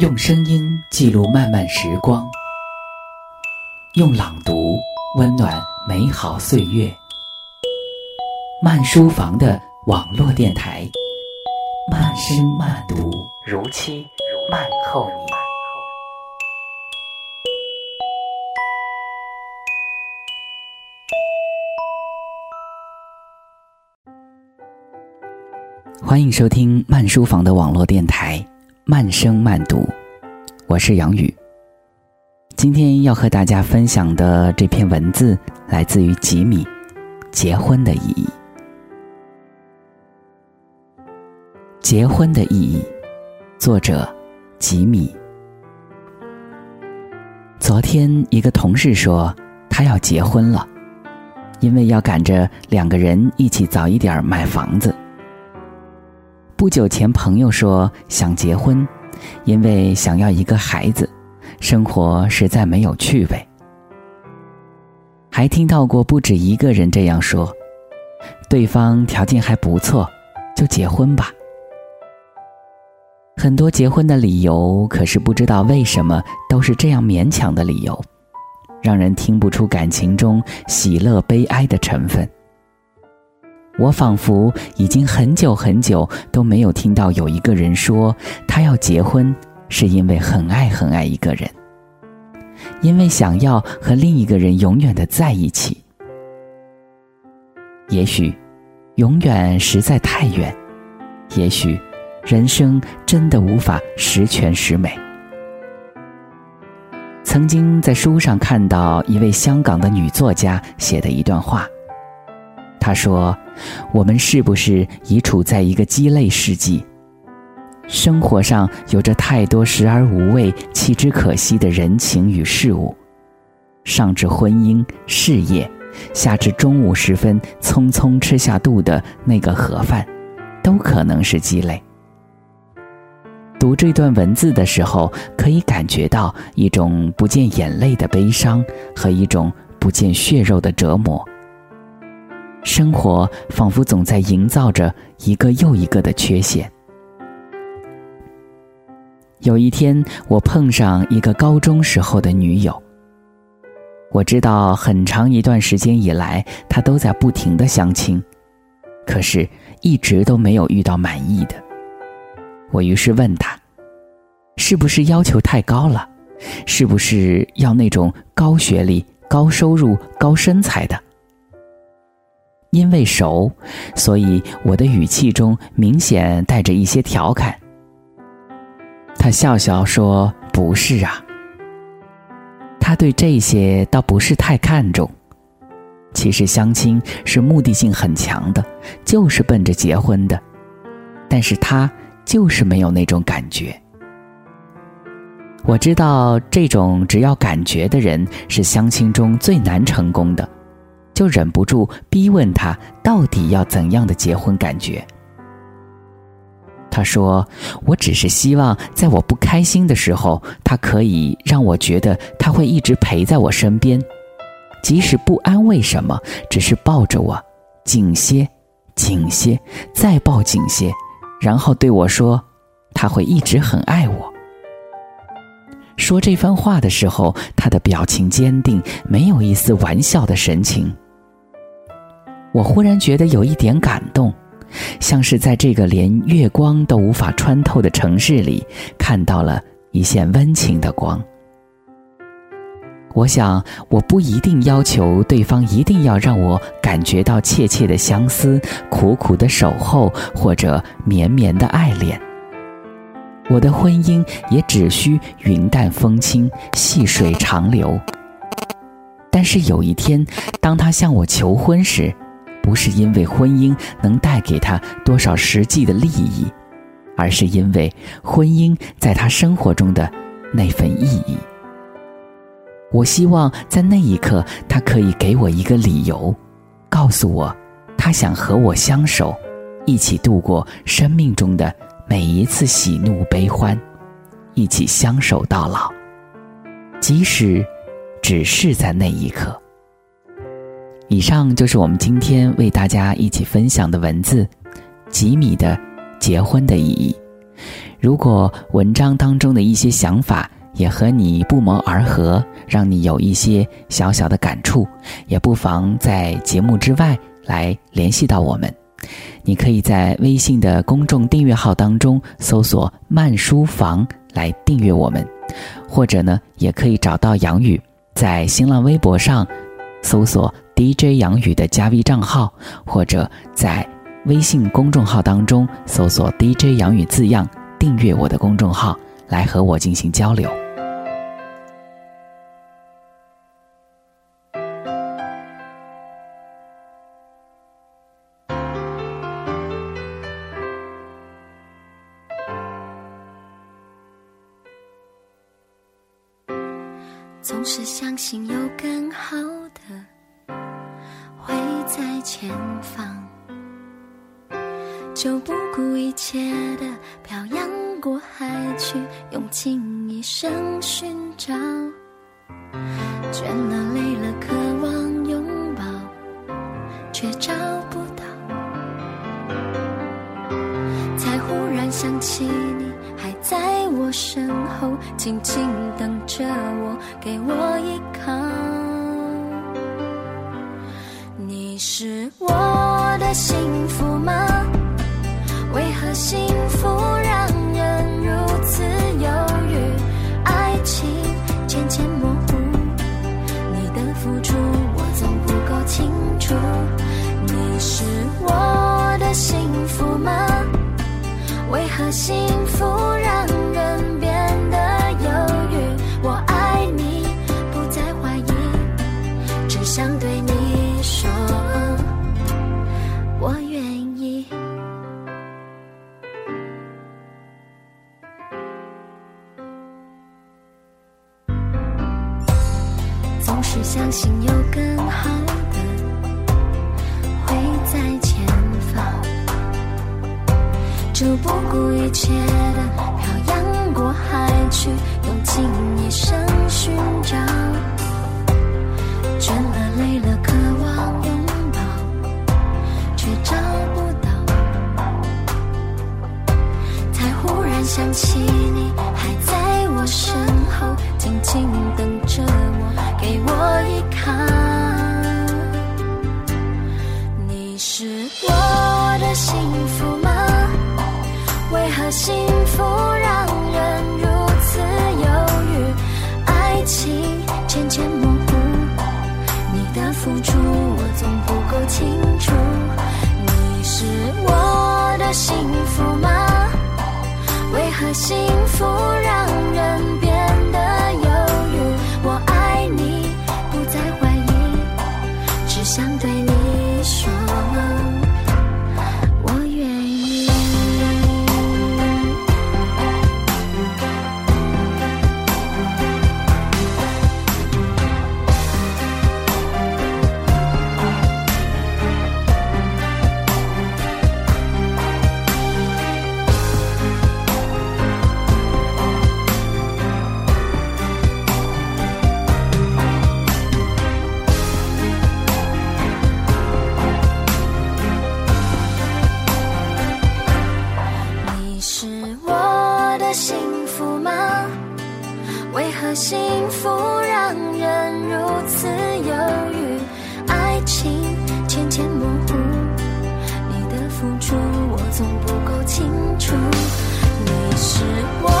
用声音记录漫漫时光，用朗读温暖美好岁月。慢书房的网络电台，慢声慢读，如期慢后你。欢迎收听慢书房的网络电台。慢声慢读，我是杨宇。今天要和大家分享的这篇文字来自于吉米，《结婚的意义》。结婚的意义，作者吉米。昨天一个同事说他要结婚了，因为要赶着两个人一起早一点买房子。不久前，朋友说想结婚，因为想要一个孩子，生活实在没有趣味。还听到过不止一个人这样说，对方条件还不错，就结婚吧。很多结婚的理由，可是不知道为什么都是这样勉强的理由，让人听不出感情中喜乐悲哀的成分。我仿佛已经很久很久都没有听到有一个人说他要结婚是因为很爱很爱一个人，因为想要和另一个人永远的在一起。也许，永远实在太远；也许，人生真的无法十全十美。曾经在书上看到一位香港的女作家写的一段话。他说：“我们是不是已处在一个鸡肋世纪？生活上有着太多时而无味、弃之可惜的人情与事物，上至婚姻、事业，下至中午时分匆匆吃下肚的那个盒饭，都可能是鸡肋。”读这段文字的时候，可以感觉到一种不见眼泪的悲伤和一种不见血肉的折磨。生活仿佛总在营造着一个又一个的缺陷。有一天，我碰上一个高中时候的女友。我知道很长一段时间以来，她都在不停的相亲，可是一直都没有遇到满意的。我于是问她：“是不是要求太高了？是不是要那种高学历、高收入、高身材的？”因为熟，所以我的语气中明显带着一些调侃。他笑笑说：“不是啊，他对这些倒不是太看重。其实相亲是目的性很强的，就是奔着结婚的。但是他就是没有那种感觉。我知道这种只要感觉的人是相亲中最难成功的。”就忍不住逼问他到底要怎样的结婚感觉。他说：“我只是希望在我不开心的时候，他可以让我觉得他会一直陪在我身边，即使不安慰什么，只是抱着我，紧些，紧些，再抱紧些，然后对我说，他会一直很爱我。”说这番话的时候，他的表情坚定，没有一丝玩笑的神情。我忽然觉得有一点感动，像是在这个连月光都无法穿透的城市里，看到了一线温情的光。我想，我不一定要求对方一定要让我感觉到切切的相思、苦苦的守候或者绵绵的爱恋。我的婚姻也只需云淡风轻、细水长流。但是有一天，当他向我求婚时，不是因为婚姻能带给他多少实际的利益，而是因为婚姻在他生活中的那份意义。我希望在那一刻，他可以给我一个理由，告诉我，他想和我相守，一起度过生命中的每一次喜怒悲欢，一起相守到老，即使只是在那一刻。以上就是我们今天为大家一起分享的文字，吉米的结婚的意义。如果文章当中的一些想法也和你不谋而合，让你有一些小小的感触，也不妨在节目之外来联系到我们。你可以在微信的公众订阅号当中搜索“慢书房”来订阅我们，或者呢，也可以找到杨宇，在新浪微博上搜索 “DJ 杨宇”的加 V 账号，或者在微信公众号当中搜索 “DJ 杨宇”字样。订阅我的公众号，来和我进行交流。总是相信有更好前方。就不顾一切的漂洋过海去，用尽一生寻找。倦了累了，渴望拥抱，却找不到。才忽然想起你还在我身后，静静等着我，给我依靠。是我的幸福吗？为何幸福让人如此犹豫？爱情渐渐模糊，你的付出我总不够清楚。你是我的幸福吗？为何幸相信有更好的会在前方，就不顾一切清楚。你是我的幸福吗？为何幸福让人变不让人如此犹豫，爱情渐渐模糊，你的付出我总不够清楚，你是我。